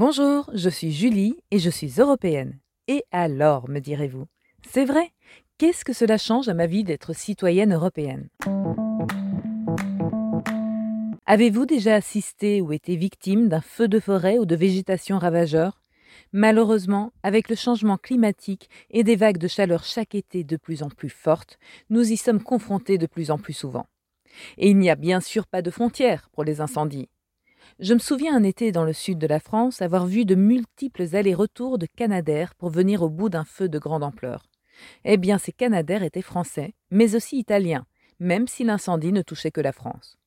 Bonjour, je suis Julie et je suis européenne. Et alors, me direz-vous? C'est vrai? Qu'est-ce que cela change à ma vie d'être citoyenne européenne? Avez-vous déjà assisté ou été victime d'un feu de forêt ou de végétation ravageur? Malheureusement, avec le changement climatique et des vagues de chaleur chaque été de plus en plus fortes, nous y sommes confrontés de plus en plus souvent. Et il n'y a bien sûr pas de frontières pour les incendies. Je me souviens un été dans le sud de la France avoir vu de multiples allers-retours de Canadaires pour venir au bout d'un feu de grande ampleur. Eh bien, ces Canadaires étaient français, mais aussi italiens, même si l'incendie ne touchait que la France.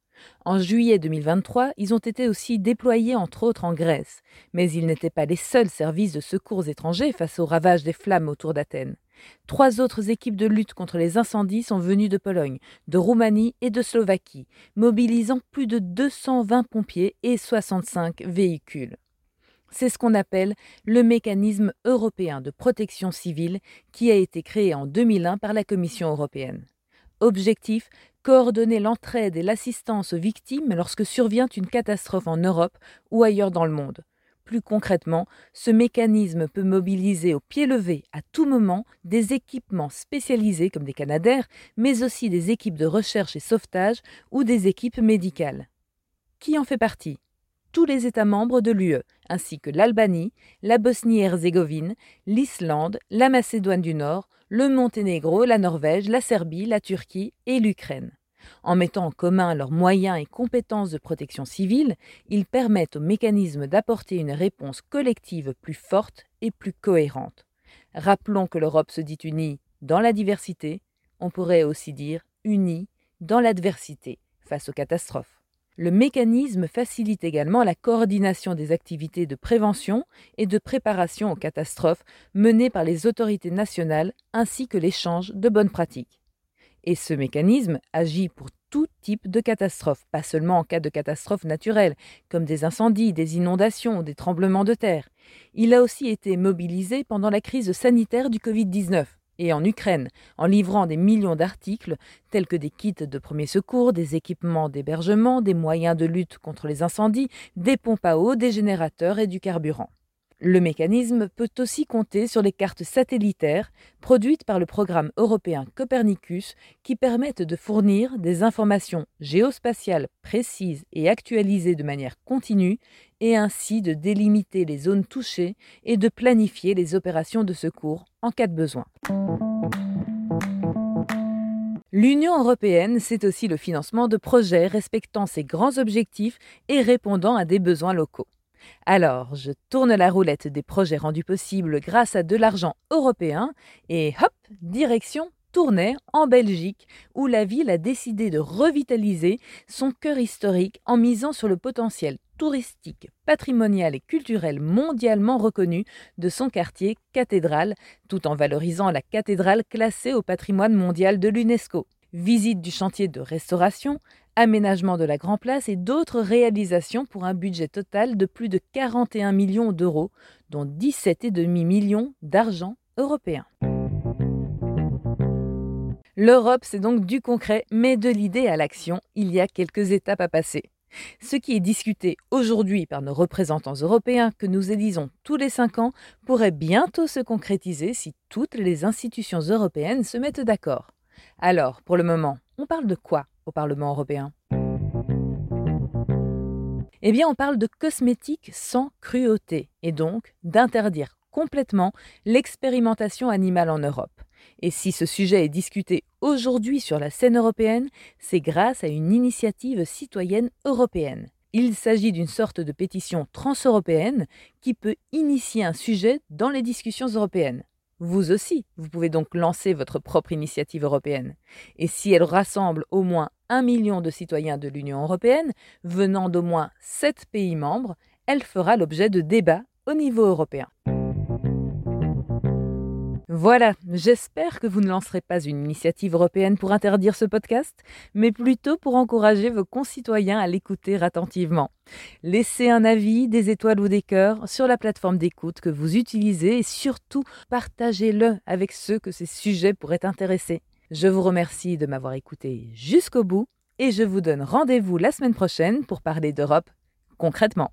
En juillet 2023, ils ont été aussi déployés entre autres en Grèce, mais ils n'étaient pas les seuls services de secours étrangers face aux ravages des flammes autour d'Athènes. Trois autres équipes de lutte contre les incendies sont venues de Pologne, de Roumanie et de Slovaquie, mobilisant plus de 220 pompiers et 65 véhicules. C'est ce qu'on appelle le mécanisme européen de protection civile qui a été créé en 2001 par la Commission européenne. Objectif coordonner l'entraide et l'assistance aux victimes lorsque survient une catastrophe en Europe ou ailleurs dans le monde. Plus concrètement, ce mécanisme peut mobiliser au pied levé à tout moment des équipements spécialisés comme des canadaires, mais aussi des équipes de recherche et sauvetage ou des équipes médicales. Qui en fait partie? Tous les États membres de l'UE, ainsi que l'Albanie, la Bosnie-Herzégovine, l'Islande, la Macédoine du Nord, le Monténégro, la Norvège, la Serbie, la Turquie et l'Ukraine. En mettant en commun leurs moyens et compétences de protection civile, ils permettent au mécanisme d'apporter une réponse collective plus forte et plus cohérente. Rappelons que l'Europe se dit unie dans la diversité, on pourrait aussi dire unie dans l'adversité face aux catastrophes. Le mécanisme facilite également la coordination des activités de prévention et de préparation aux catastrophes menées par les autorités nationales ainsi que l'échange de bonnes pratiques. Et ce mécanisme agit pour tout type de catastrophe, pas seulement en cas de catastrophes naturelles, comme des incendies, des inondations, des tremblements de terre. Il a aussi été mobilisé pendant la crise sanitaire du Covid-19 et en Ukraine, en livrant des millions d'articles tels que des kits de premiers secours, des équipements d'hébergement, des moyens de lutte contre les incendies, des pompes à eau, des générateurs et du carburant. Le mécanisme peut aussi compter sur les cartes satellitaires produites par le programme européen Copernicus qui permettent de fournir des informations géospatiales précises et actualisées de manière continue et ainsi de délimiter les zones touchées et de planifier les opérations de secours en cas de besoin. L'Union européenne, c'est aussi le financement de projets respectant ses grands objectifs et répondant à des besoins locaux. Alors, je tourne la roulette des projets rendus possibles grâce à de l'argent européen et hop, direction Tournai en Belgique, où la ville a décidé de revitaliser son cœur historique en misant sur le potentiel touristique, patrimonial et culturel mondialement reconnu de son quartier cathédrale, tout en valorisant la cathédrale classée au patrimoine mondial de l'UNESCO. Visite du chantier de restauration, aménagement de la Grand Place et d'autres réalisations pour un budget total de plus de 41 millions d'euros, dont 17,5 millions d'argent européen. L'Europe, c'est donc du concret, mais de l'idée à l'action, il y a quelques étapes à passer. Ce qui est discuté aujourd'hui par nos représentants européens que nous élisons tous les cinq ans pourrait bientôt se concrétiser si toutes les institutions européennes se mettent d'accord. Alors, pour le moment, on parle de quoi au Parlement européen? Eh bien, on parle de cosmétiques sans cruauté et donc d'interdire complètement l'expérimentation animale en Europe. Et si ce sujet est discuté aujourd'hui sur la scène européenne, c'est grâce à une initiative citoyenne européenne. Il s'agit d'une sorte de pétition transeuropéenne qui peut initier un sujet dans les discussions européennes. Vous aussi, vous pouvez donc lancer votre propre initiative européenne. Et si elle rassemble au moins un million de citoyens de l'Union européenne, venant d'au moins sept pays membres, elle fera l'objet de débats au niveau européen. Voilà, j'espère que vous ne lancerez pas une initiative européenne pour interdire ce podcast, mais plutôt pour encourager vos concitoyens à l'écouter attentivement. Laissez un avis, des étoiles ou des cœurs sur la plateforme d'écoute que vous utilisez et surtout partagez-le avec ceux que ces sujets pourraient intéresser. Je vous remercie de m'avoir écouté jusqu'au bout et je vous donne rendez-vous la semaine prochaine pour parler d'Europe concrètement.